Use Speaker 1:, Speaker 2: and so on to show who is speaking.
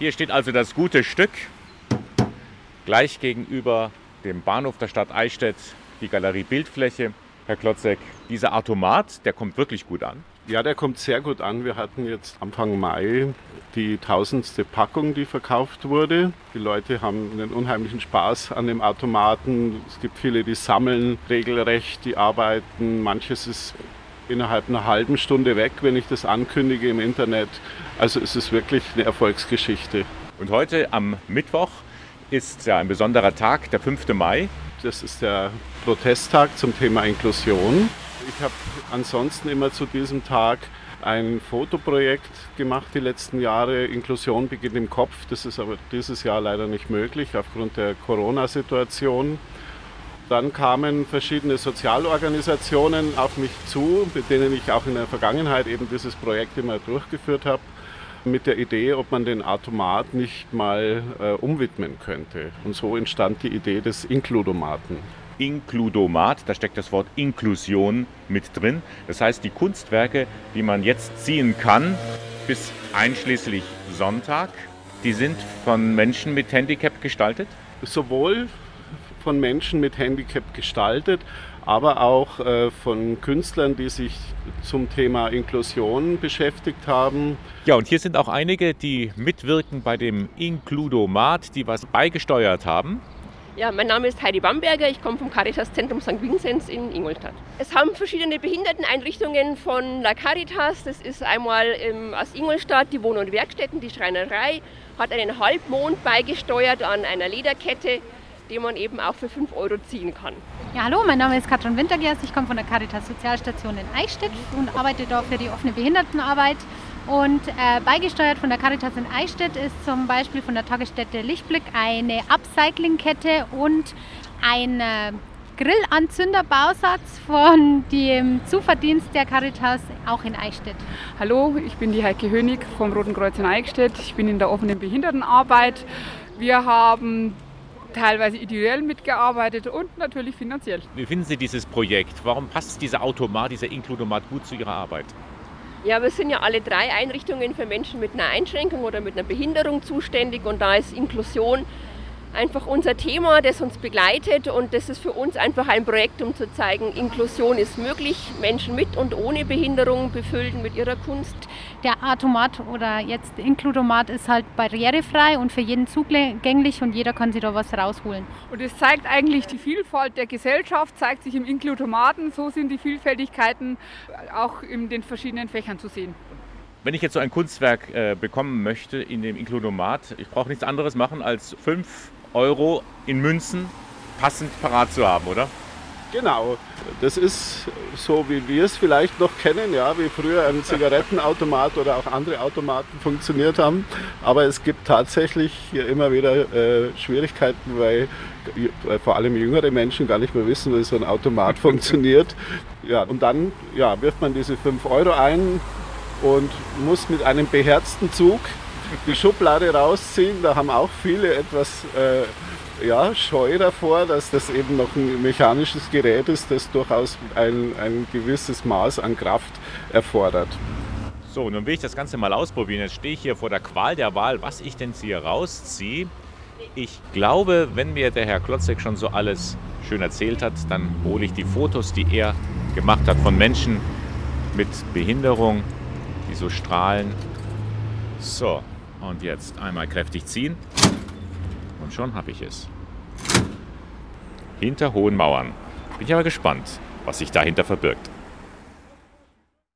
Speaker 1: Hier steht also das gute Stück, gleich gegenüber dem Bahnhof der Stadt Eichstätt, die Galerie Bildfläche. Herr Klotzek, dieser Automat, der kommt wirklich gut an.
Speaker 2: Ja, der kommt sehr gut an. Wir hatten jetzt Anfang Mai die tausendste Packung, die verkauft wurde. Die Leute haben einen unheimlichen Spaß an dem Automaten. Es gibt viele, die sammeln regelrecht, die arbeiten. Manches ist innerhalb einer halben Stunde weg, wenn ich das ankündige im Internet. Also es ist wirklich eine Erfolgsgeschichte.
Speaker 1: Und heute am Mittwoch ist ja ein besonderer Tag, der 5. Mai.
Speaker 2: Das ist der Protesttag zum Thema Inklusion. Ich habe ansonsten immer zu diesem Tag ein Fotoprojekt gemacht die letzten Jahre. Inklusion beginnt im Kopf. Das ist aber dieses Jahr leider nicht möglich aufgrund der Corona-Situation. Dann kamen verschiedene Sozialorganisationen auf mich zu, mit denen ich auch in der Vergangenheit eben dieses Projekt immer durchgeführt habe, mit der Idee, ob man den Automat nicht mal äh, umwidmen könnte. Und so entstand die Idee des Inkludomaten.
Speaker 1: Inkludomat, da steckt das Wort Inklusion mit drin. Das heißt, die Kunstwerke, die man jetzt ziehen kann, bis einschließlich Sonntag, die sind von Menschen mit Handicap gestaltet?
Speaker 2: Sowohl von Menschen mit Handicap gestaltet, aber auch äh, von Künstlern, die sich zum Thema Inklusion beschäftigt haben.
Speaker 1: Ja, und hier sind auch einige, die mitwirken bei dem Inkludomat, die was beigesteuert haben.
Speaker 3: Ja, mein Name ist Heidi Bamberger, ich komme vom Caritas Zentrum St. Vinzenz in Ingolstadt. Es haben verschiedene Behinderteneinrichtungen von La Caritas, das ist einmal ähm, aus Ingolstadt die Wohn- und Werkstätten, die Schreinerei, hat einen Halbmond beigesteuert an einer Lederkette den man eben auch für 5 Euro ziehen kann.
Speaker 4: Ja, hallo, mein Name ist Katrin Wintergers. Ich komme von der Caritas Sozialstation in Eichstätt und arbeite dort für die offene Behindertenarbeit. Und äh, beigesteuert von der Caritas in Eichstätt ist zum Beispiel von der Tagesstätte Lichtblick eine Upcycling-Kette und ein äh, Grillanzünderbausatz von dem Zuverdienst der Caritas auch in Eichstätt.
Speaker 5: Hallo, ich bin die Heike Hönig vom Roten Kreuz in Eichstätt. Ich bin in der offenen Behindertenarbeit. Wir haben teilweise ideell mitgearbeitet und natürlich finanziell.
Speaker 1: Wie finden Sie dieses Projekt? Warum passt dieser Automat, dieser Inkludomat gut zu Ihrer Arbeit?
Speaker 3: Ja, wir sind ja alle drei Einrichtungen für Menschen mit einer Einschränkung oder mit einer Behinderung zuständig und da ist Inklusion einfach unser Thema, das uns begleitet und das ist für uns einfach ein Projekt, um zu zeigen, Inklusion ist möglich. Menschen mit und ohne Behinderung befüllen mit ihrer Kunst.
Speaker 4: Der Automat oder jetzt Inkludomat ist halt barrierefrei und für jeden zugänglich und jeder kann sich da was rausholen.
Speaker 5: Und es zeigt eigentlich die Vielfalt der Gesellschaft, zeigt sich im Inkludomaten. So sind die Vielfältigkeiten auch in den verschiedenen Fächern zu sehen.
Speaker 1: Wenn ich jetzt so ein Kunstwerk äh, bekommen möchte in dem Inkludomat, ich brauche nichts anderes machen als fünf Euro in Münzen passend parat zu haben, oder?
Speaker 2: Genau, das ist so, wie wir es vielleicht noch kennen, ja, wie früher ein Zigarettenautomat oder auch andere Automaten funktioniert haben. Aber es gibt tatsächlich hier immer wieder äh, Schwierigkeiten, weil, weil, vor allem jüngere Menschen gar nicht mehr wissen, wie so ein Automat funktioniert. Ja, und dann ja, wirft man diese 5 Euro ein und muss mit einem beherzten Zug die Schublade rausziehen. Da haben auch viele etwas äh, ja, Scheu davor, dass das eben noch ein mechanisches Gerät ist, das durchaus ein, ein gewisses Maß an Kraft erfordert.
Speaker 1: So, nun will ich das Ganze mal ausprobieren. Jetzt stehe ich hier vor der Qual der Wahl, was ich denn hier rausziehe. Ich glaube, wenn mir der Herr Klotzek schon so alles schön erzählt hat, dann hole ich die Fotos, die er gemacht hat von Menschen mit Behinderung, die so strahlen. So, und jetzt einmal kräftig ziehen. Und schon habe ich es. Hinter hohen Mauern. Bin ich aber gespannt, was sich dahinter verbirgt.